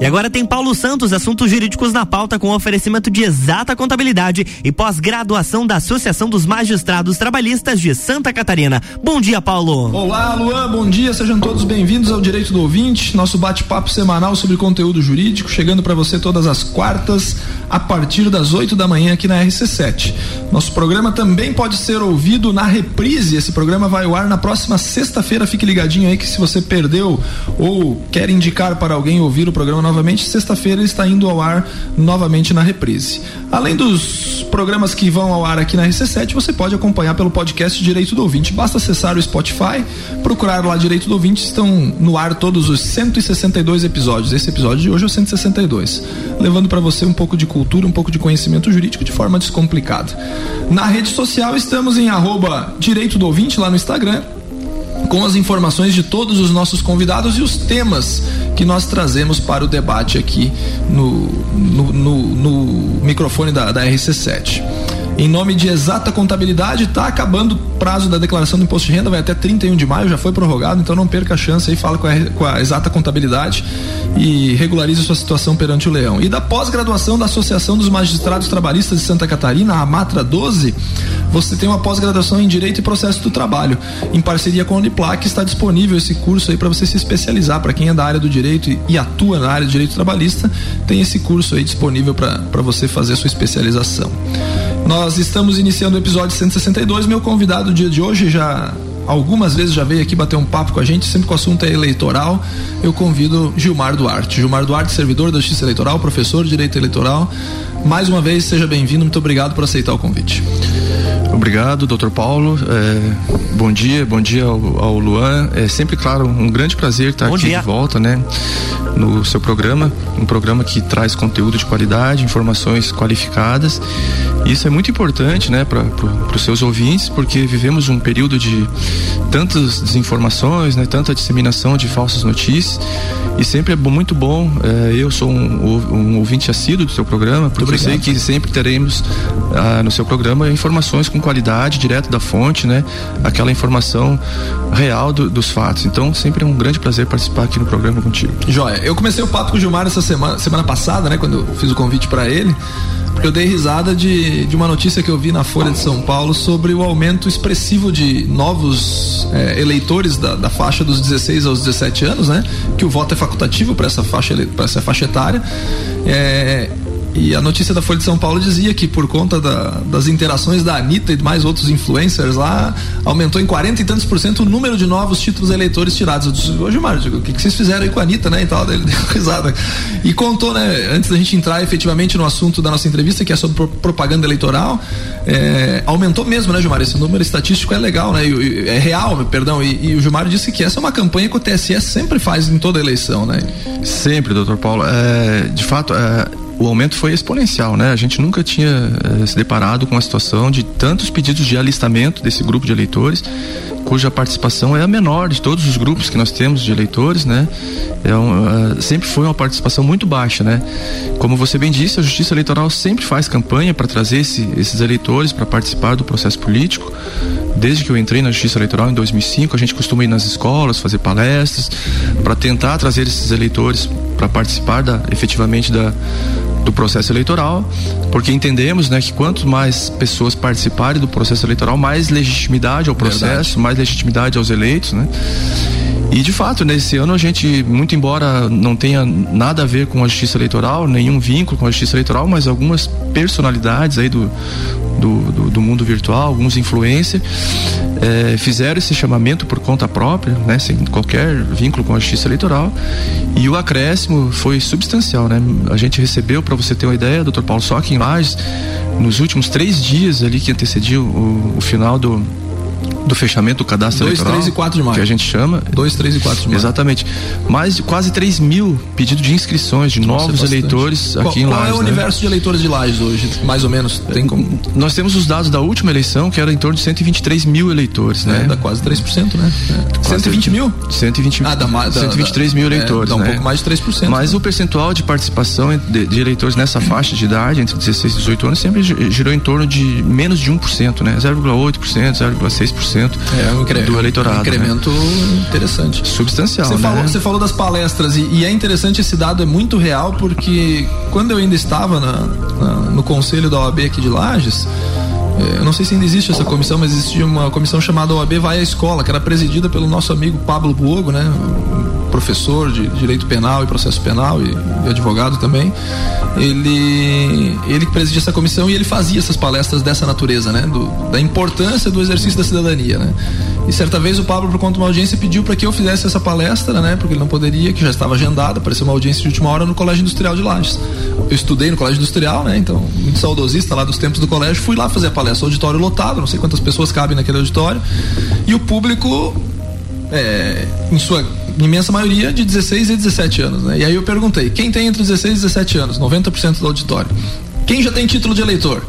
E agora tem Paulo Santos, assuntos jurídicos na pauta com oferecimento de exata contabilidade e pós-graduação da Associação dos Magistrados Trabalhistas de Santa Catarina. Bom dia, Paulo. Olá, Luan, bom dia, sejam todos bem-vindos ao Direito do Ouvinte, nosso bate-papo semanal sobre conteúdo jurídico, chegando para você todas as quartas, a partir das 8 da manhã aqui na RC7. Nosso programa também pode ser ouvido na reprise. Esse programa vai ao ar na próxima sexta-feira. Fique ligadinho aí que se você perdeu ou quer indicar para alguém ouvir o programa novamente, sexta-feira está indo ao ar novamente na reprise. Além dos programas que vão ao ar aqui na RC7, você pode acompanhar pelo podcast Direito do Ouvinte. Basta acessar o Spotify, procurar lá Direito do Ouvinte, estão no ar todos os 162 episódios. Esse episódio de hoje é o 162, levando para você um pouco de cultura, um pouco de conhecimento jurídico de forma descomplicada. Na rede social estamos em arroba Direito do Ouvinte lá no Instagram com as informações de todos os nossos convidados e os temas que nós trazemos para o debate aqui no, no, no, no microfone da, da RC7 em nome de exata contabilidade, está acabando o prazo da declaração do imposto de renda, vai até 31 de maio, já foi prorrogado, então não perca a chance aí, fala com a, com a exata contabilidade e regularize sua situação perante o leão. E da pós-graduação da Associação dos Magistrados Trabalhistas de Santa Catarina, a Matra 12, você tem uma pós-graduação em Direito e Processo do Trabalho. Em parceria com a Uniplac está disponível esse curso aí para você se especializar. Para quem é da área do direito e, e, atua na área de direito trabalhista, tem esse curso aí disponível para você fazer a sua especialização. Nós estamos iniciando o episódio 162. Meu convidado do dia de hoje já algumas vezes já veio aqui bater um papo com a gente, sempre que o assunto é eleitoral. Eu convido Gilmar Duarte. Gilmar Duarte, servidor da Justiça Eleitoral, professor de Direito Eleitoral. Mais uma vez, seja bem-vindo. Muito obrigado por aceitar o convite. Obrigado, doutor Paulo. É, bom dia, bom dia ao, ao, Luan. É sempre, claro, um grande prazer estar bom aqui dia. de volta, né? No seu programa, um programa que traz conteúdo de qualidade, informações qualificadas. Isso é muito importante, né, para pro, os seus ouvintes, porque vivemos um período de tantas desinformações, né, tanta disseminação de falsas notícias. E sempre é muito bom. É, eu sou um, um, ouvinte assíduo do seu programa, porque eu sei que sempre teremos ah, no seu programa informações com qualidade, direto da fonte, né? Aquela informação real do, dos fatos. Então, sempre é um grande prazer participar aqui no programa contigo. Joia, eu comecei o papo com o Gilmar essa semana, semana passada, né? Quando eu fiz o convite para ele porque eu dei risada de, de uma notícia que eu vi na Folha de São Paulo sobre o aumento expressivo de novos é, eleitores da, da, faixa dos 16 aos 17 anos, né? Que o voto é facultativo para essa faixa para essa faixa etária. É, e a notícia da Folha de São Paulo dizia que por conta da, das interações da Anitta e mais outros influencers lá, aumentou em 40 e tantos por cento o número de novos títulos eleitores tirados. Eu disse, ô Gilmar, o que, que vocês fizeram aí com a Anitta, né? E tal, ele deu risada. E contou, né, antes da gente entrar efetivamente no assunto da nossa entrevista, que é sobre propaganda eleitoral, é, aumentou mesmo, né, Gilmar? Esse número estatístico é legal, né? E, é real, perdão. E, e, o Gilmar disse que essa é uma campanha que o TSE sempre faz em toda eleição, né? Sempre, doutor Paulo. É, de fato, é, o aumento foi exponencial, né? A gente nunca tinha eh, se deparado com a situação de tantos pedidos de alistamento desse grupo de eleitores, cuja participação é a menor de todos os grupos que nós temos de eleitores, né? É um, uh, sempre foi uma participação muito baixa, né? Como você bem disse, a Justiça Eleitoral sempre faz campanha para trazer esse, esses eleitores para participar do processo político. Desde que eu entrei na Justiça Eleitoral em 2005, a gente costuma ir nas escolas, fazer palestras, para tentar trazer esses eleitores para participar da, efetivamente da, do processo eleitoral, porque entendemos né, que quanto mais pessoas participarem do processo eleitoral, mais legitimidade ao processo, Verdade. mais legitimidade aos eleitos, né? E de fato, nesse ano a gente, muito embora não tenha nada a ver com a justiça eleitoral, nenhum vínculo com a justiça eleitoral, mas algumas personalidades aí do, do, do, do mundo virtual, alguns influencers, é, fizeram esse chamamento por conta própria, né, sem qualquer vínculo com a justiça eleitoral, e o acréscimo foi substancial, né? A gente recebeu, para você ter uma ideia, doutor Paulo Sock em Lages, nos últimos três dias ali que antecediam o, o final do do fechamento do cadastro 2, eleitoral. 2, 3 e 4 de maio. Que a gente chama. 2, 3 e 4 de maio. Exatamente. Mais de quase 3 mil pedidos de inscrições de Nossa, novos é eleitores aqui qual, em Lages. Qual é o né? universo de eleitores de Lages hoje, mais ou menos? Tem como... Nós temos os dados da última eleição, que era em torno de 123 mil eleitores, né? É, dá quase 3%, né? É. 120 mil? 120 ah, dá, da, 123 da, mil eleitores. É, dá um né? pouco mais de 3%. Mas né? o percentual de participação de, de, eleitores nessa faixa de idade, entre 16 e 18 anos, sempre girou em torno de menos de 1%, né? 0,8%, 0,6%. 10% é, um do eleitorado. Um né? incremento né? interessante. Substancial. Você, né? falou, você falou das palestras e, e, é interessante esse dado, é muito real, porque quando eu ainda estava na, na, no conselho da OAB aqui de Lages, é, eu não sei se ainda existe essa comissão, mas existia uma comissão chamada OAB Vai à Escola, que era presidida pelo nosso amigo Pablo Buogo, né? Professor de direito penal e processo penal e, e advogado também. Ele, ele presidia essa comissão e ele fazia essas palestras dessa natureza, né? Do, da importância do exercício da cidadania, né? E certa vez o Pablo, por conta de uma audiência, pediu para que eu fizesse essa palestra, né? Porque ele não poderia, que já estava agendada, apareceu uma audiência de última hora no Colégio Industrial de Lages. Eu estudei no Colégio Industrial, né? Então, muito saudosista lá dos tempos do colégio, fui lá fazer a palestra, auditório lotado, não sei quantas pessoas cabem naquele auditório, e o público, é, em sua imensa maioria, de 16 e 17 anos, né? E aí eu perguntei, quem tem entre 16 e 17 anos? 90% do auditório. Quem já tem título de eleitor?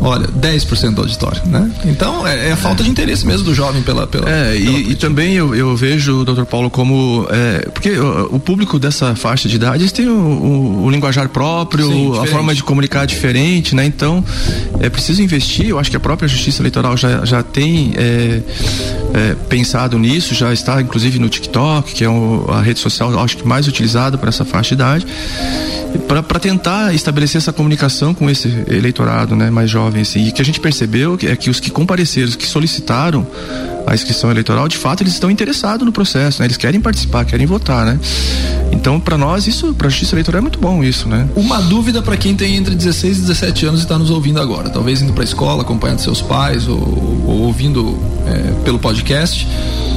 Olha, 10% do auditório, né? Então é, é a falta de interesse mesmo do jovem pela. pela é, pela e, e, também eu, eu vejo, doutor Paulo, como. É, porque o, o, público dessa faixa de idade eles têm o, o, o linguajar próprio, Sim, a forma de comunicar diferente, né? Então é preciso investir. Eu acho que a própria Justiça Eleitoral já, já tem é, é, pensado nisso, já está inclusive no TikTok, que é a rede social, acho que mais utilizada para essa faixa de idade para tentar estabelecer essa comunicação com esse eleitorado né, mais jovem. Assim. E que a gente percebeu é que os que compareceram, os que solicitaram a inscrição eleitoral, de fato, eles estão interessados no processo, né? Eles querem participar, querem votar, né? Então, para nós, isso, para a justiça eleitoral é muito bom isso, né? Uma dúvida para quem tem entre 16 e 17 anos e está nos ouvindo agora, talvez indo para a escola, acompanhando seus pais ou, ou ouvindo é, pelo podcast,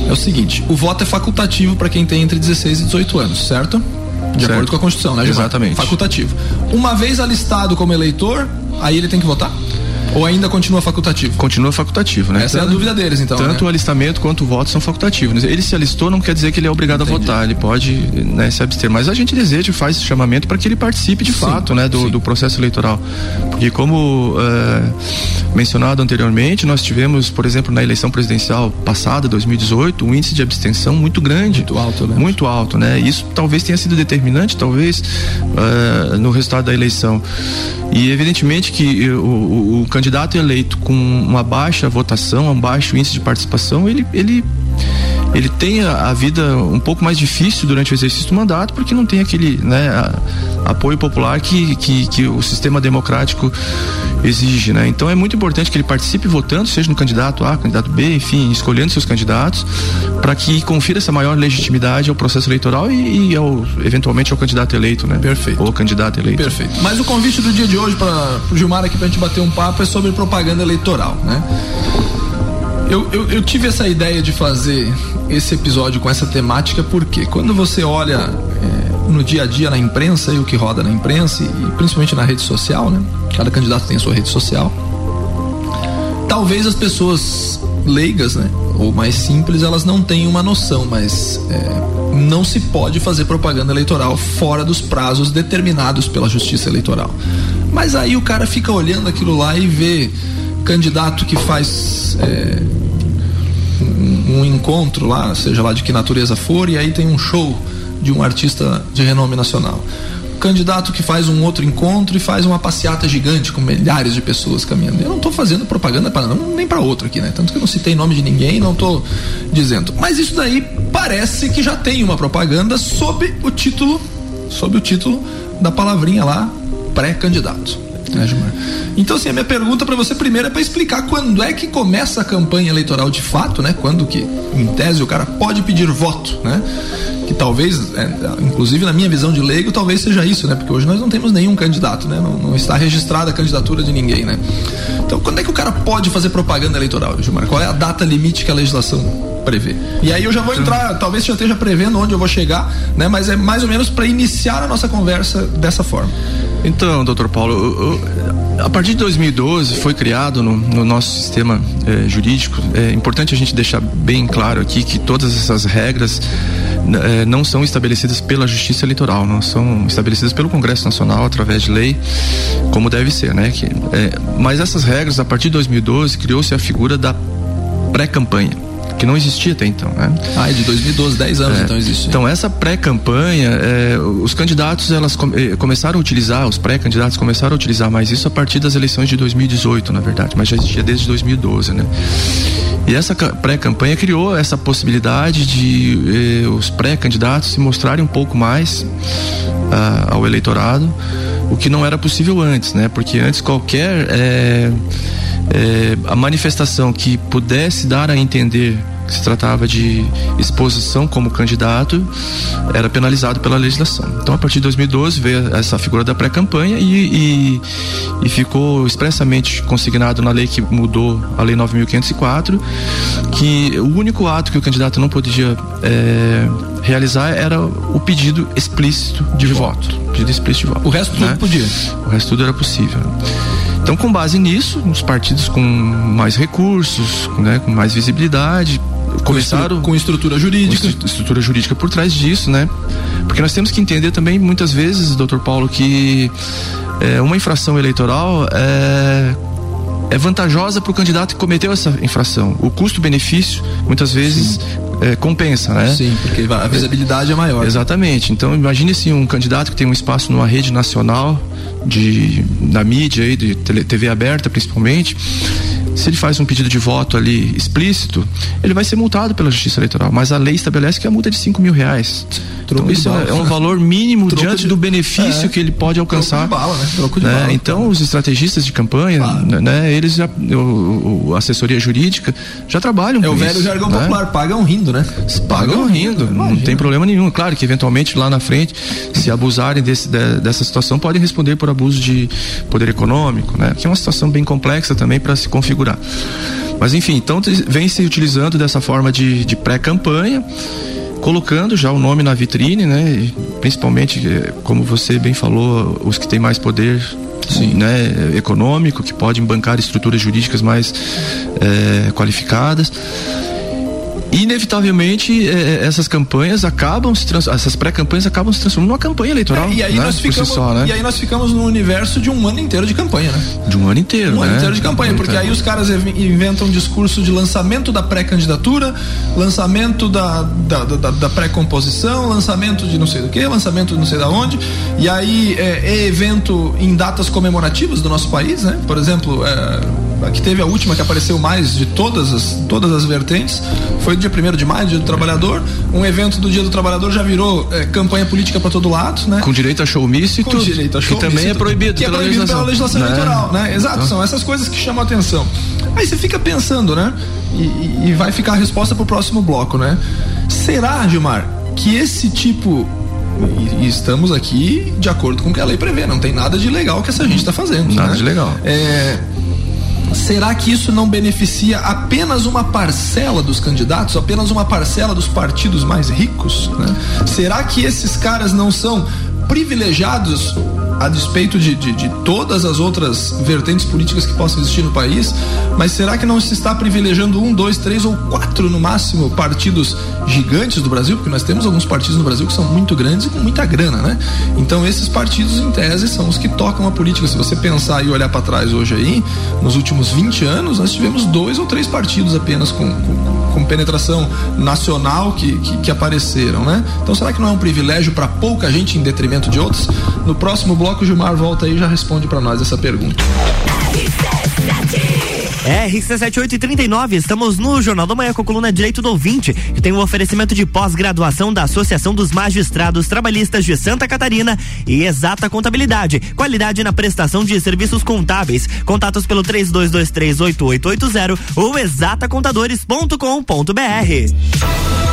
é o seguinte: o voto é facultativo para quem tem entre 16 e 18 anos, certo? De certo. acordo com a Constituição, né, Gilmar? Exatamente. Facultativo. Uma vez alistado como eleitor, aí ele tem que votar? Ou ainda continua facultativo? Continua facultativo, né? Essa tanto, é a dúvida deles, então. Tanto né? o alistamento quanto o voto são facultativos. Ele se alistou não quer dizer que ele é obrigado Entendi. a votar, ele pode né, se abster. Mas a gente deseja e faz esse chamamento para que ele participe de sim, fato né, do, do, processo eleitoral. Porque, como é, mencionado anteriormente, nós tivemos, por exemplo, na eleição presidencial passada, 2018, um índice de abstenção muito grande. Muito alto, né? Muito alto, né? Isso talvez tenha sido determinante, talvez, uh, no resultado da eleição. E evidentemente que o, o, o candidato eleito com uma baixa votação, um baixo índice de participação, ele, ele ele tem a, a, vida um pouco mais difícil durante o exercício do mandato, porque não tem aquele né, a, apoio popular que, que, que, o sistema democrático exige. Né? Então é muito importante que ele participe votando, seja no candidato A, candidato B, enfim, escolhendo seus candidatos, para que confira essa maior legitimidade ao processo eleitoral e, e ao, eventualmente ao candidato eleito. Né? Perfeito. Ou candidato eleito. Perfeito. Mas o convite do dia de hoje para o Gilmar aqui para a gente bater um papo é sobre propaganda eleitoral. Né? Eu, eu, eu, tive essa ideia de fazer esse episódio com essa temática porque quando você olha é, no dia a dia na imprensa e o que roda na imprensa e principalmente na rede social, né? Cada candidato tem a sua rede social. Talvez as pessoas leigas, né? Ou mais simples, elas não tenham uma noção, mas é, não se pode fazer propaganda eleitoral fora dos prazos determinados pela Justiça Eleitoral. Mas aí o cara fica olhando aquilo lá e vê candidato que faz é, um, um, encontro lá, seja lá de que natureza for, e aí tem um show de um artista de renome nacional. Candidato que faz um outro encontro e faz uma passeata gigante com milhares de pessoas caminhando. Eu não estou fazendo propaganda para não, nem para outro aqui, né? Tanto que eu não citei nome de ninguém, não estou dizendo. Mas isso daí parece que já tem uma propaganda sob o título, sob o título da palavrinha lá, pré-candidato né, Gilmar? Então, assim, a minha pergunta para você primeiro é para explicar quando é que começa a campanha eleitoral de fato, né? Quando que, em tese, o cara pode pedir voto, né? Que talvez, é, inclusive na minha visão de leigo, talvez seja isso, né? Porque hoje nós não temos nenhum candidato, né? Não, não está registrada a candidatura de ninguém, né? Então, quando é que o cara pode fazer propaganda eleitoral, Gilmar? Qual é a data limite que a legislação prevê? E aí eu já vou entrar, talvez já esteja prevendo onde eu vou chegar, né? Mas é mais ou menos para iniciar a nossa conversa dessa forma. Então, doutor Paulo, a partir de 2012 foi criado no, no nosso sistema eh, jurídico. É importante a gente deixar bem claro aqui que todas essas regras eh, não são estabelecidas pela Justiça Eleitoral, não são estabelecidas pelo Congresso Nacional através de lei, como deve ser, né? Que, eh, mas essas regras, a partir de 2012, criou-se a figura da pré-campanha. Que não existia até então, né? Ah, é de 2012, 10 anos é. então existe. Então essa pré-campanha, é, os candidatos elas come, começaram a utilizar, os pré-candidatos começaram a utilizar mais isso a partir das eleições de 2018, na verdade, mas já existia desde 2012, né? E essa pré-campanha criou essa possibilidade de eh, os pré-candidatos se mostrarem um pouco mais ah, ao eleitorado, o que não era possível antes, né? Porque antes qualquer eh, eh, a manifestação que pudesse dar a entender que se tratava de exposição como candidato, era penalizado pela legislação. Então, a partir de 2012, veio essa figura da pré-campanha e, e, e, ficou expressamente consignado na lei que mudou a Lei 9.504, que o único ato que o candidato não podia é, realizar era o pedido explícito de, voto. Pedido explícito de voto. O resto né? tudo podia. O resto tudo era possível. Então, com base nisso, os partidos com mais recursos, né, com mais visibilidade, começaram com estrutura jurídica, com estrutura jurídica por trás disso, né? Porque nós temos que entender também muitas vezes, doutor Paulo, que é, uma infração eleitoral é é vantajosa para o candidato que cometeu essa infração. O custo-benefício muitas vezes é, compensa, né? Sim, porque a visibilidade é maior. Exatamente. Então imagine assim um candidato que tem um espaço numa rede nacional de da mídia aí, de TV aberta principalmente se ele faz um pedido de voto ali explícito, ele vai ser multado pela Justiça Eleitoral. Mas a lei estabelece que a multa é de 5 mil reais. Troco então isso é, é um valor mínimo Troco diante de, do benefício é, que ele pode alcançar. Troco de bala, né? Troco de né? bala. Então os estrategistas de campanha, claro. né? Eles já, o, o, assessoria jurídica já trabalham é com isso. É o velho jargão né? popular, pagam rindo, né? Pagam, pagam rindo, rindo não tem problema nenhum. Claro que eventualmente lá na frente, se abusarem desse, de, dessa situação, podem responder por abuso de poder econômico, né? Que é uma situação bem complexa também para se configurar. Mas enfim, então vem se utilizando dessa forma de, de pré-campanha colocando já o nome na vitrine, né? Principalmente, eh, como você bem falou, os que têm mais poder Sim. Né, econômico, que podem bancar estruturas jurídicas mais é, qualificadas inevitavelmente é, é, essas campanhas acabam se trans, essas pré-campanhas acabam se transformando numa campanha eleitoral. É, e, aí né? nós ficamos, si só, né? e aí nós ficamos no universo de um ano inteiro de campanha, né? De um ano inteiro, um né? ano inteiro de campanha, porque aí os caras inventam um discurso de lançamento da pré-candidatura, lançamento da, da, da, da pré-composição, lançamento de não sei do que, lançamento de não sei da onde, e aí é, é evento em datas comemorativas do nosso país, né? Por exemplo, é, que teve a última que apareceu mais de todas as, todas as vertentes, foi dia 1 de maio, dia do trabalhador. Um evento do dia do trabalhador já virou é, campanha política para todo lado, né? Com direito a show místico, Com direito a show que também é proibido, que é proibido legislação. pela legislação né? eleitoral, né? Exato, então. são essas coisas que chamam a atenção. Aí você fica pensando, né? E, e vai ficar a resposta pro próximo bloco, né? Será, Gilmar, que esse tipo e, estamos aqui de acordo com o que a lei prevê. Não tem nada de legal que essa gente está fazendo. Nada né? de legal. É, será que isso não beneficia apenas uma parcela dos candidatos, apenas uma parcela dos partidos mais ricos? Né? Será que esses caras não são privilegiados a despeito de, de, de, todas as outras vertentes políticas que possam existir no país, mas será que não se está privilegiando um, dois, três ou quatro no máximo partidos gigantes do Brasil? Porque nós temos alguns partidos no Brasil que são muito grandes e com muita grana, né? Então esses partidos, em tese, são os que tocam a política. Se você pensar e olhar para trás hoje aí, nos últimos 20 anos, nós tivemos dois ou três partidos apenas com, com, com penetração nacional que, que, que apareceram, né? Então será que não é um privilégio para pouca gente em detrimento de outros? No próximo bloco bloco, o Gilmar volta aí e já responde para nós essa pergunta. RC7839, estamos no Jornal da Manhã com a coluna Direito do Ouvinte, que tem o um oferecimento de pós-graduação da Associação dos Magistrados Trabalhistas de Santa Catarina e Exata Contabilidade. Qualidade na prestação de serviços contábeis. Contatos pelo 32238880 ou exatacontadores.com.br.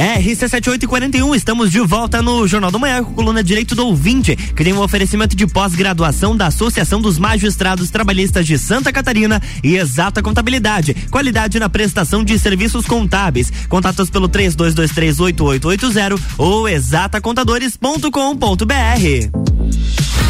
RC7841, estamos de volta no Jornal do Manhã com coluna Direito do Ouvinte, que tem um oferecimento de pós-graduação da Associação dos Magistrados Trabalhistas de Santa Catarina e Exata Contabilidade. Qualidade na prestação de serviços contábeis. Contatos pelo 32238880 ou exatacontadores.com.br.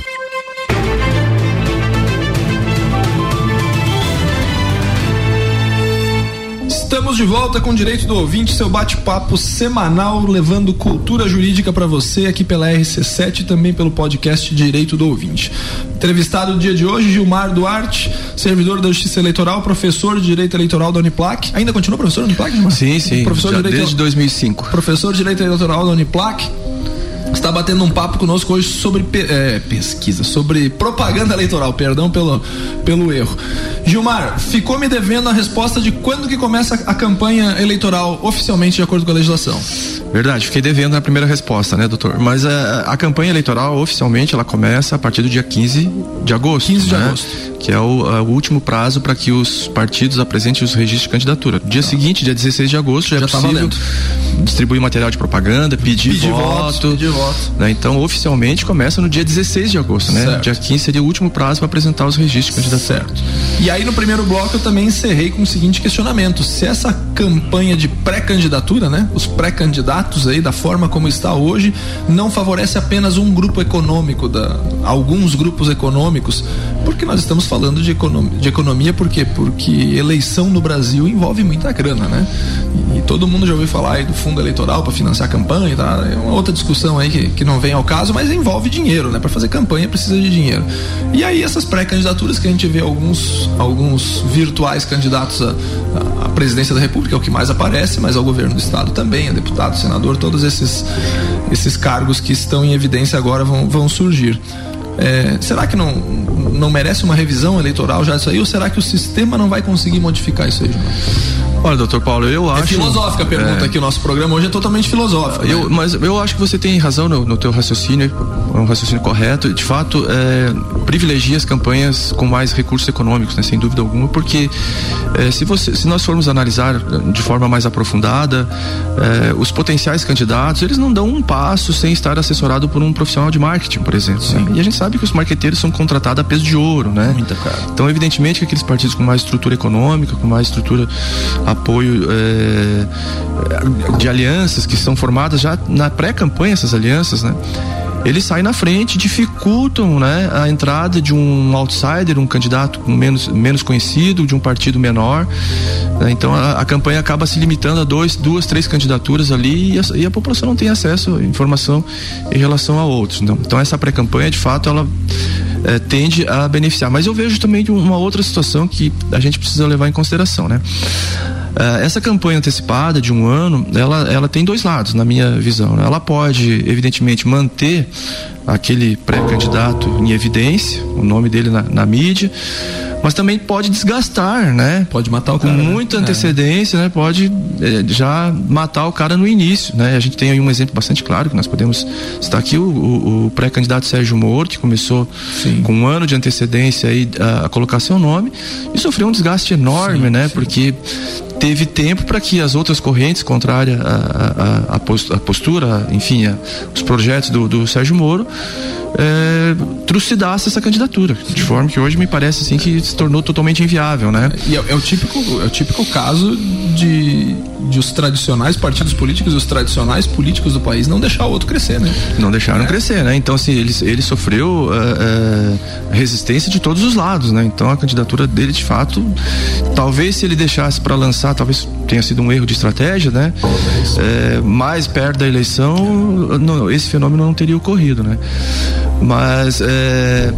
Estamos de volta com Direito do Ouvinte, seu bate-papo semanal, levando cultura jurídica para você aqui pela RC7 e também pelo podcast Direito do Ouvinte. Entrevistado no dia de hoje, Gilmar Duarte, servidor da Justiça Eleitoral, professor de Direito Eleitoral da Uniplac. Ainda continua professor da Uniplac, Gilmar? Sim, sim. Professor de Direito, desde 2005. Professor de Direito Eleitoral da Uniplac está batendo um papo conosco hoje sobre é, pesquisa, sobre propaganda eleitoral, perdão pelo, pelo erro. Gilmar, ficou me devendo a resposta de quando que começa a campanha eleitoral oficialmente de acordo com a legislação. Verdade, fiquei devendo a primeira resposta, né, doutor? Mas a, é, a campanha eleitoral oficialmente ela começa a partir do dia 15 de agosto. 15 de né? agosto. Que é o, a, o, último prazo para que os partidos apresentem os registros de candidatura. Dia ah. seguinte, dia 16 de agosto, já, é já é possível distribuir material de propaganda, pedir, pedir voto. Pedir voto. Né? Então, oficialmente começa no dia 16 de agosto, né? Certo. Dia 15 seria o último prazo para apresentar os registros de candidatura. Certo. E aí, no primeiro bloco, eu também encerrei com o seguinte questionamento: se essa campanha de pré-candidatura, né? Os pré-candidatos aí, da forma como está hoje, não favorece apenas um grupo econômico, da, alguns grupos econômicos, porque nós estamos falando de economia, de economia por quê? Porque eleição no Brasil envolve muita grana, né? E, e todo mundo já ouviu falar aí do fundo eleitoral para financiar a campanha, tá? É uma outra discussão aí que, que não vem ao caso, mas envolve dinheiro, né? Para fazer campanha precisa de dinheiro. E aí essas pré-candidaturas que a gente vê alguns, alguns virtuais candidatos à, à presidência da República, é o que mais aparece, mas ao governo do estado também, a deputado, senador, todos esses, esses cargos que estão em evidência agora vão, vão surgir. É, será que não, não merece uma revisão eleitoral já isso aí? Ou será que o sistema não vai conseguir modificar isso aí, João? Olha, doutor Paulo, eu é acho. É filosófica a pergunta é... aqui, o nosso programa hoje é totalmente filosófico. Eu, né? Mas eu acho que você tem razão no, no teu raciocínio, é um raciocínio correto. De fato, é, privilegia as campanhas com mais recursos econômicos, né, sem dúvida alguma, porque é, se, você, se nós formos analisar de forma mais aprofundada, é, os potenciais candidatos, eles não dão um passo sem estar assessorado por um profissional de marketing, por exemplo. Né? E a gente sabe que os marqueteiros são contratados a peso de ouro, né? Muita cara. Então, evidentemente que aqueles partidos com mais estrutura econômica, com mais estrutura apoio é, de alianças que são formadas já na pré-campanha essas alianças, né? Eles saem na frente, dificultam né, a entrada de um outsider, um candidato menos, menos conhecido, de um partido menor. Né? Então a, a, campanha acaba se limitando a dois, duas, três candidaturas ali e a, e a população não tem acesso à informação em relação a outros. Então, então essa pré-campanha, de fato, ela é, tende a beneficiar. Mas eu vejo também uma outra situação que a gente precisa levar em consideração, né? Uh, essa campanha antecipada de um ano, ela, ela tem dois lados, na minha visão. Né? Ela pode, evidentemente, manter aquele pré-candidato em evidência, o nome dele na, na mídia, mas também pode desgastar, né? Pode matar o cara. Com né? muita né? antecedência, né? Pode é, já matar o cara no início, né? A gente tem aí um exemplo bastante claro que nós podemos citar aqui o, o, o pré-candidato Sérgio Moro, que começou Sim. com um ano de antecedência aí a, a, colocar seu nome e sofreu um desgaste enorme, sim, né? Sim. Porque teve tempo para que as outras correntes contrárias à, à, à postura, enfim, a, os projetos do, do Sérgio Moro, é, trucidasse essa candidatura, de forma que hoje me parece assim que se tornou totalmente inviável, né? E é, é o típico, é o típico caso de, de os tradicionais partidos políticos e os tradicionais políticos do país não deixar o outro crescer, né? Não deixaram é. crescer, né? Então assim ele, ele sofreu é, é resistência de todos os lados, né? Então a candidatura dele de fato, talvez se ele deixasse para lançar, talvez tenha sido um erro de estratégia, né? É, mais perto da eleição, não, esse fenômeno não teria ocorrido, né? Mas é,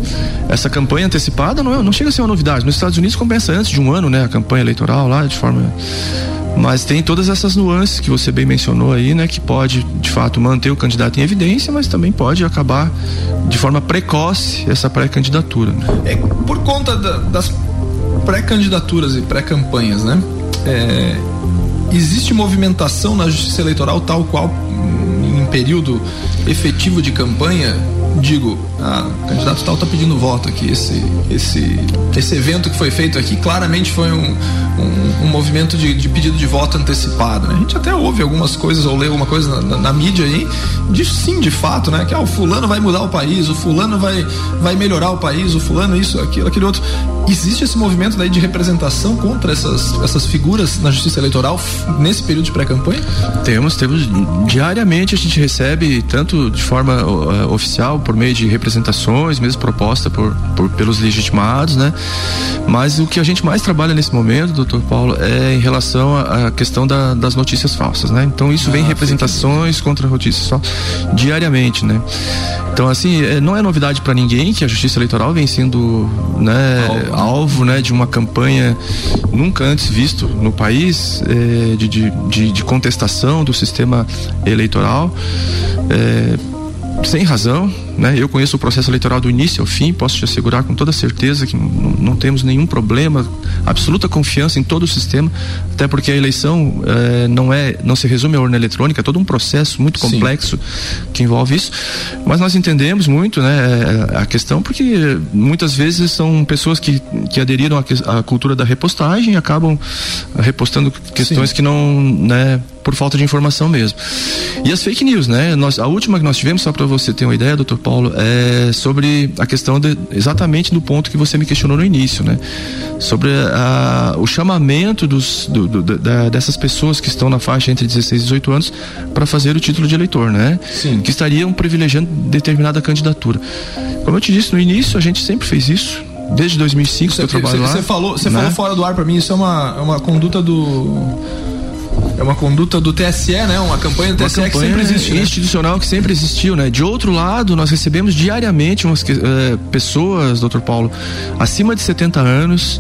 essa campanha antecipada não, é, não chega a ser uma novidade. Nos Estados Unidos começa antes de um ano, né? A campanha eleitoral lá, de forma. Mas tem todas essas nuances que você bem mencionou aí, né? Que pode, de fato, manter o candidato em evidência, mas também pode acabar de forma precoce essa pré-candidatura. Né? É, por conta da, das pré-candidaturas e pré-campanhas, né? É, existe movimentação na justiça eleitoral tal qual em período efetivo de campanha digo, ah, o candidato tal está pedindo voto aqui. Esse, esse, esse evento que foi feito aqui claramente foi um, um, um movimento de, de, pedido de voto antecipado. Né? A gente até ouve algumas coisas ou lê alguma coisa na, na, na, mídia aí, de sim, de fato, né? Que ah, o fulano vai mudar o país, o fulano vai, vai melhorar o país, o fulano isso, aquilo, aquele outro. Existe esse movimento daí de representação contra essas, essas figuras na justiça eleitoral nesse período de pré-campanha? Temos, temos diariamente a gente recebe, tanto de forma uh, oficial, por meio de representações, mesmo proposta por, por, pelos legitimados, né? Mas o que a gente mais trabalha nesse momento, doutor Paulo, é em relação à questão da, das notícias falsas, né? Então isso ah, vem representações contra notícias falsas diariamente, né? Então assim, é, não é novidade para ninguém que a Justiça Eleitoral vem sendo, né, alvo, alvo né, de uma campanha nunca antes visto no país é, de, de, de, de contestação do sistema eleitoral. É, sem razão, né? Eu conheço o processo eleitoral do início ao fim, posso te assegurar com toda certeza que não, temos nenhum problema, absoluta confiança em todo o sistema, até porque a eleição eh, não é, não se resume à urna eletrônica, é todo um processo muito complexo Sim. que envolve isso. Mas nós entendemos muito, né, eh, a questão porque muitas vezes são pessoas que, que aderiram à, à cultura da repostagem e acabam repostando questões Sim. que não, né, por falta de informação mesmo. E as fake news, né? Nós, a última que nós tivemos, só para você ter uma ideia, doutor Paulo, é sobre a questão de, exatamente do ponto que você me questionou no início, né? Sobre a, o chamamento dos, do, do, da, dessas pessoas que estão na faixa entre 16 e 18 anos para fazer o título de eleitor, né? Sim. Que estariam privilegiando determinada candidatura. Como eu te disse no início, a gente sempre fez isso desde 2005 você, que eu trabalho você, lá. Você falou, você né? falou fora do ar para mim, isso é uma, é uma conduta do é uma conduta do TSE, né? Uma campanha do TSE campanha que sempre existe. Né? Institucional que sempre existiu, né? De outro lado, nós recebemos diariamente umas uh, pessoas, doutor Paulo, acima de 70 anos,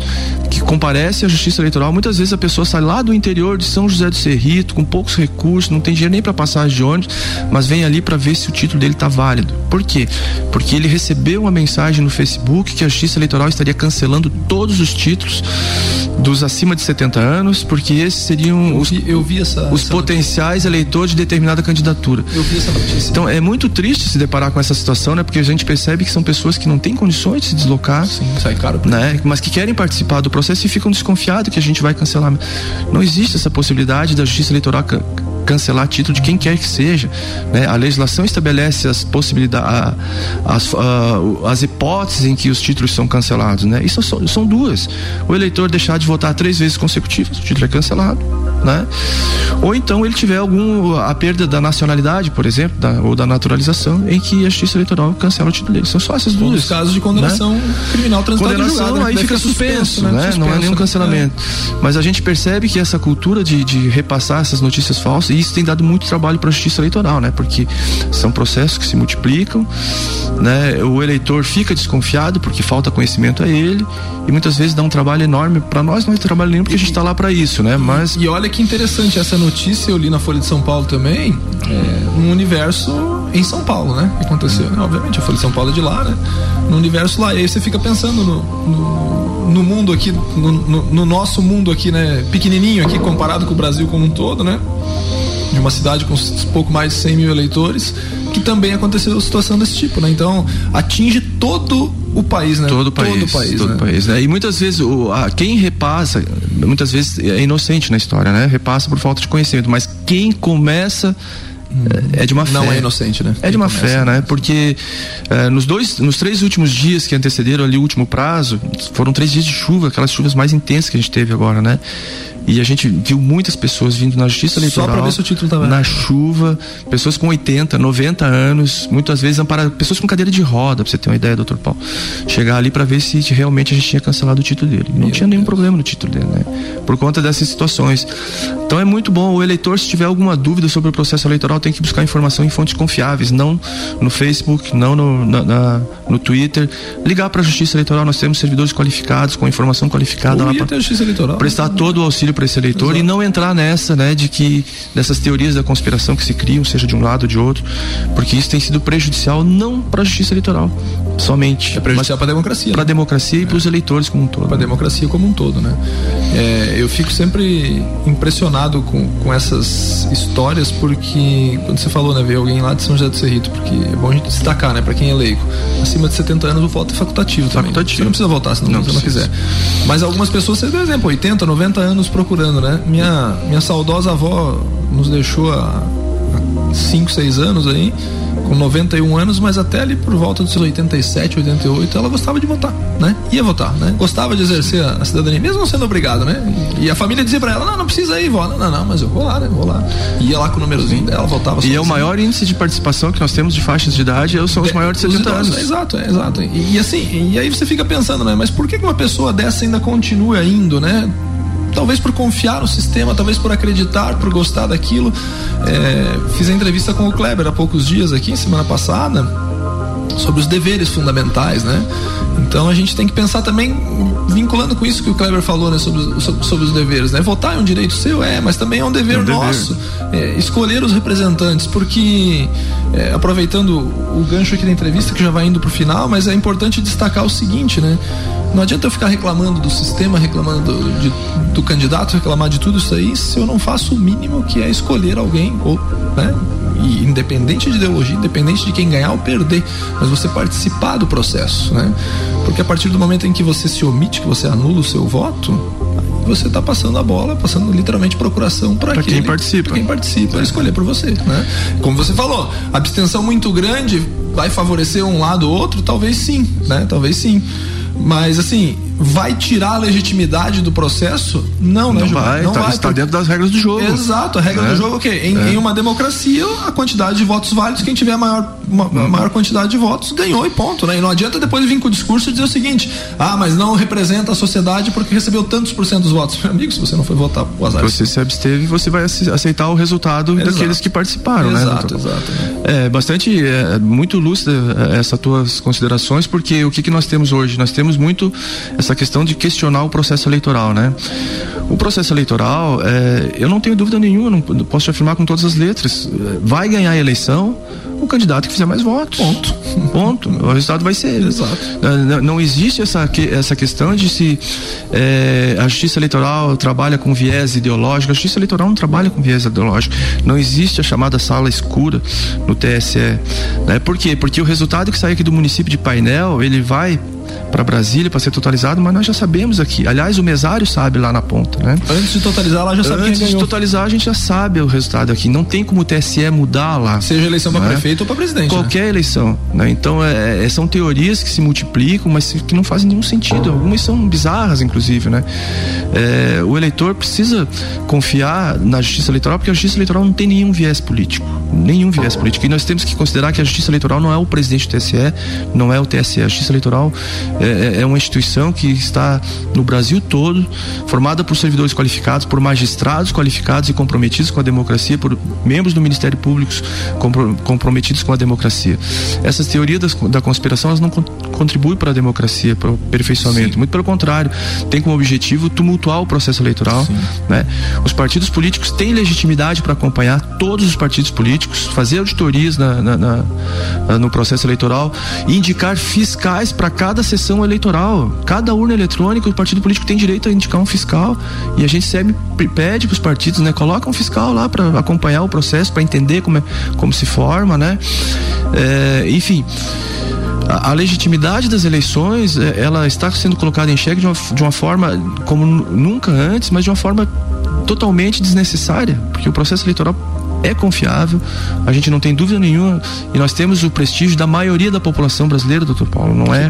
que comparecem à justiça eleitoral. Muitas vezes a pessoa sai lá do interior de São José do Cerrito, com poucos recursos, não tem dinheiro nem para passagem de ônibus, mas vem ali para ver se o título dele está válido. Por quê? Porque ele recebeu uma mensagem no Facebook que a justiça eleitoral estaria cancelando todos os títulos dos acima de 70 anos, porque esses seriam os, eu vi essa, os essa potenciais eleitores de determinada candidatura. Eu vi essa notícia. Então é muito triste se deparar com essa situação, né? Porque a gente percebe que são pessoas que não têm condições de se deslocar, Sim, sai caro, né? Mas que querem participar do processo e ficam desconfiados que a gente vai cancelar. Não existe essa possibilidade da Justiça Eleitoral cancelar título de quem quer que seja. Né? A legislação estabelece as possibilidades, as, as hipóteses em que os títulos são cancelados. Né? Isso são, são duas. O eleitor deixar de votar três vezes consecutivas, o título é cancelado. Né? Ou então ele tiver algum a perda da nacionalidade, por exemplo, da, ou da naturalização, em que a Justiça Eleitoral cancela o título dele. São só essas duas. Os casos de condenação né? criminal transitada Condenação aí fica suspenso, suspenso, né? Suspenso, não é nenhum né? cancelamento. É. Mas a gente percebe que essa cultura de, de repassar essas notícias falsas e isso tem dado muito trabalho para a justiça eleitoral, né? Porque são processos que se multiplicam, né? O eleitor fica desconfiado porque falta conhecimento a ele e muitas vezes dá um trabalho enorme para nós não é trabalho nenhum porque a gente está lá para isso, né? Mas e olha que interessante essa notícia eu li na Folha de São Paulo também, é, no universo em São Paulo, né? Que aconteceu, né? Obviamente a Folha de São Paulo é de lá, né? No universo lá e aí você fica pensando no, no, no mundo aqui, no, no, no nosso mundo aqui, né? Pequenininho aqui comparado com o Brasil como um todo, né? de uma cidade com pouco mais de 100 mil eleitores, que também aconteceu situação desse tipo, né? Então, atinge todo o país, né? Todo o país. Todo o país, todo né? país né? E muitas vezes o, a, quem repassa, muitas vezes é inocente na história, né? Repassa por falta de conhecimento, mas quem começa é, é de uma fé. Não é inocente, né? É de uma fé, né? Porque é, nos dois, nos três últimos dias que antecederam ali o último prazo, foram três dias de chuva, aquelas chuvas mais intensas que a gente teve agora, né? E a gente viu muitas pessoas vindo na justiça eleitoral. Só pra ver se o título tava Na chuva, pessoas com 80, 90 anos, muitas vezes amparadas, pessoas com cadeira de roda, pra você ter uma ideia, doutor Paulo. Chegar ali para ver se realmente a gente tinha cancelado o título dele. Não Meu tinha nenhum Deus. problema no título dele, né? Por conta dessas situações. Então é muito bom, o eleitor, se tiver alguma dúvida sobre o processo eleitoral, tem que buscar informação em fontes confiáveis, não no Facebook, não no, na, na, no Twitter. Ligar para a Justiça Eleitoral, nós temos servidores qualificados, com informação qualificada lá para prestar todo o auxílio para esse eleitor Exato. e não entrar nessa, né, de que dessas teorias da conspiração que se criam, seja de um lado ou de outro, porque isso tem sido prejudicial não para a justiça eleitoral, somente. É prejudicial para a democracia. Para a né? democracia e para os eleitores como um todo. Para a democracia como um todo, né? É, eu fico sempre impressionado com, com essas histórias, porque quando você falou, né, ver alguém lá de São José do Cerrito, porque é bom a gente destacar, né, para quem é leigo, acima de 70 anos o voto é facultativo também. Facultativo. Você não precisa votar se não, não, não quiser. Mas algumas pessoas, você deu exemplo, 80, 90 anos procurando, né? Minha, minha saudosa avó nos deixou há 5, 6 anos aí com 91 anos, mas até ali por volta dos 87, 88, ela gostava de votar, né? Ia votar, né? Gostava de exercer a, a cidadania, mesmo não sendo obrigado, né? E, a família dizia pra ela: não, não precisa ir, vó. Não, não, não, mas eu vou lá, né? Vou lá. Ia lá com o númerozinho dela, voltava E é o maior índice de participação que nós temos de faixas de idade, são os é, maiores de 70 anos. É, exato, é, exato. E, e, assim, e aí você fica pensando, né? Mas por que, que uma pessoa dessa ainda continua indo, né? Talvez por confiar no sistema, talvez por acreditar, por gostar daquilo. É, fiz a entrevista com o Kleber há poucos dias aqui, semana passada, sobre os deveres fundamentais, né? Então a gente tem que pensar também, vinculando com isso que o Kleber falou, né, sobre, sobre, sobre os deveres, né? Votar é um direito seu, é, mas também é um dever, é um nosso. É, escolher os representantes, porque, é, aproveitando o gancho aqui da entrevista, que já vai indo para o final, mas é importante destacar o seguinte, né? Não adianta eu ficar reclamando do sistema, reclamando do, de, do candidato, reclamar de tudo isso aí, se eu não faço o mínimo que é escolher alguém, ou, né? E independente de ideologia, independente de quem ganhar ou perder, mas você participar do processo, né? Porque a partir do momento em que você se omite, que você anula o seu voto, você está passando a bola, passando literalmente procuração para quem participa. Pra quem participa, é. escolher por você, né? Como você falou, abstenção muito grande vai favorecer um lado ou outro, talvez sim, né? Talvez sim. Mas assim, vai tirar a legitimidade do processo? Não, né, não vai, não tá, vai. Está dentro das regras do jogo. Exato, a regra é. do jogo é o quê? Em, é. em, uma democracia, a quantidade de votos válidos, quem tiver a maior, uma, maior quantidade de votos ganhou e ponto, né? E não adianta depois vir com o discurso e dizer o seguinte: ah, mas não representa a sociedade porque recebeu tantos por cento dos votos. Meu amigo, se você não foi votar, o azar. Você se absteve, você vai aceitar o resultado exato. daqueles que participaram, exato, né? Exato, exato. É bastante, é, muito lúcida é, essas tuas considerações, porque o que, que nós temos hoje? Nós temos muito essa questão de questionar o processo eleitoral, né? O processo eleitoral, é, eu não tenho dúvida nenhuma, não posso te afirmar com todas as letras, vai ganhar a eleição o candidato que fizer mais votos. Ponto. Ponto. O resultado vai ser ele. Exato. Não, não existe essa, essa questão de se é, a justiça eleitoral trabalha com viés ideológico. A justiça eleitoral não trabalha com viés ideológico. Não existe a chamada sala escura no TSE. Né? Por quê? Porque o resultado que sai aqui do município de Painel, ele vai para Brasília para ser totalizado, mas nós já sabemos aqui. Aliás, o mesário sabe lá na ponta, né? Antes de totalizar lá já sabe Antes de totalizar a gente já sabe o resultado aqui. Não tem como o TSE mudar lá. Seja eleição para né? prefeito ou para presidente. Né? Qualquer né? eleição, né? Então é, é, são teorias que se multiplicam, mas que não fazem nenhum sentido. Algumas são bizarras, inclusive, né? É, o eleitor precisa confiar na justiça eleitoral porque a justiça eleitoral não tem nenhum viés político, nenhum viés político. E nós temos que considerar que a justiça eleitoral não é o presidente do TSE, não é o TSE. A justiça eleitoral é, é, é uma instituição que está no Brasil todo, formada por servidores qualificados, por magistrados qualificados e comprometidos com a democracia, por membros do Ministério Público comprometidos com a democracia. Essas teorias das, da conspiração elas não contribuem para a democracia, para o aperfeiçoamento. Sim. Muito pelo contrário, tem como objetivo tumultuar o processo eleitoral. Né? Os partidos políticos têm legitimidade para acompanhar todos os partidos políticos, fazer auditorias na, na, na, no processo eleitoral e indicar fiscais para cada sessão legislação eleitoral. Cada urna eletrônica, o partido político tem direito a indicar um fiscal e a gente sempre pede para os partidos, né? Coloca um fiscal lá para acompanhar o processo, para entender como, é, como se forma, né? É, enfim a, a, legitimidade das eleições é, ela está sendo colocada em xeque de uma, de uma forma como nunca antes, mas de uma forma totalmente desnecessária, porque o processo eleitoral é confiável, a gente não tem dúvida nenhuma e nós temos o prestígio da maioria da população brasileira, doutor Paulo, não é?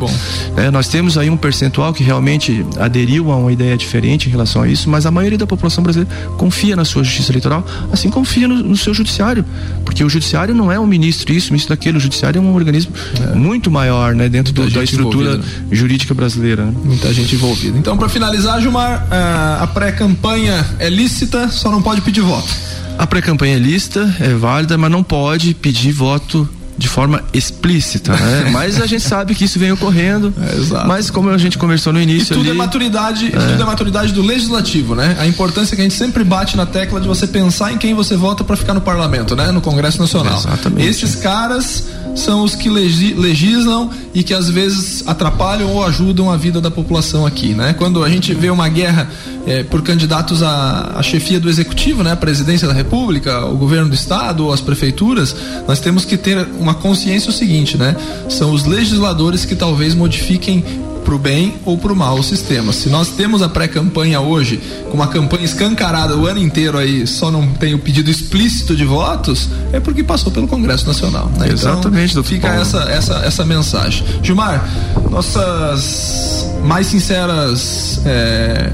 é? Nós temos aí um percentual que realmente aderiu a uma ideia diferente em relação a isso, mas a maioria da população brasileira confia na sua justiça eleitoral, assim confia no, no seu judiciário, porque o judiciário não é um ministro isso, um ministro daquele, o judiciário é um organismo é. muito maior, né, dentro do, da estrutura jurídica brasileira. Né? Muita gente envolvida. Então, para finalizar, Gilmar, a pré-campanha é lícita, só não pode pedir voto. A pré-campanha é lista, é válida, mas não pode pedir voto de forma explícita, né? Mas a gente sabe que isso vem ocorrendo. É, mas como a gente conversou no início. E tudo ali, é maturidade, é. tudo é maturidade do legislativo, né? A importância que a gente sempre bate na tecla de você pensar em quem você vota para ficar no parlamento, né? No Congresso Nacional. Exatamente. Esses caras são os que legislam e que às vezes atrapalham ou ajudam a vida da população aqui, né? Quando a gente vê uma guerra é, por candidatos à, à, chefia do executivo, né? A presidência da república, o governo do estado ou as prefeituras, nós temos que ter uma consciência o seguinte, né? São os legisladores que talvez modifiquem para o bem ou para o mal o sistema. Se nós temos a pré-campanha hoje, com uma campanha escancarada o ano inteiro aí, só não tem o pedido explícito de votos, é porque passou pelo Congresso Nacional. Né? Exatamente, então, Fica essa, essa, essa mensagem. Gilmar, nossas mais sinceras. É,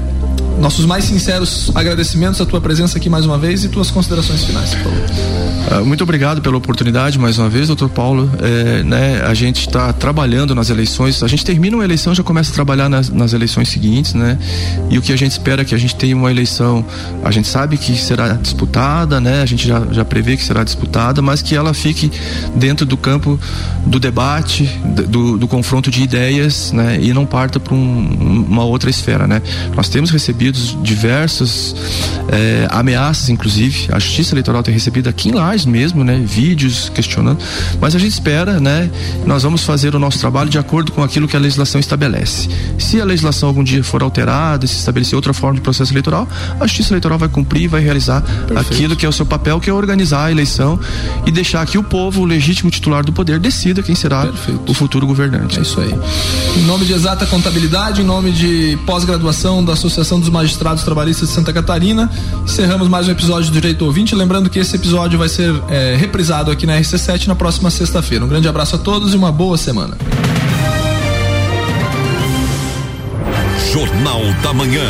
nossos mais sinceros agradecimentos à tua presença aqui mais uma vez e tuas considerações finais, por favor. Uh, muito obrigado pela oportunidade mais uma vez, doutor Paulo. É, né, a gente está trabalhando nas eleições, a gente termina uma eleição já começa a trabalhar nas, nas, eleições seguintes, né? E o que a gente espera é que a gente tenha uma eleição, a gente sabe que será disputada, né? A gente já, já prevê que será disputada, mas que ela fique dentro do campo do debate, do, do confronto de ideias, né? E não parta para um, uma outra esfera, né? Nós temos recebido diversas é, ameaças, inclusive. A Justiça Eleitoral tem recebido aqui em Lages mesmo, né? Vídeos questionando. Mas a gente espera, né? Nós vamos fazer o nosso trabalho de acordo com aquilo que a legislação estabelece. Se a legislação algum dia for alterada, se estabelecer outra forma de processo eleitoral, a Justiça Eleitoral vai cumprir e vai realizar Perfeito. aquilo que é o seu papel, que é organizar a eleição e deixar que o povo, o legítimo titular do poder, decida quem será Perfeito. o futuro governante. É isso aí. Em nome de Exata Contabilidade, em nome de pós-graduação da Associação dos Magistrados Trabalhistas de Santa Catarina. Encerramos mais um episódio do Direito Ouvinte. Lembrando que esse episódio vai ser é, reprisado aqui na RC7 na próxima sexta-feira. Um grande abraço a todos e uma boa semana. Jornal da Manhã.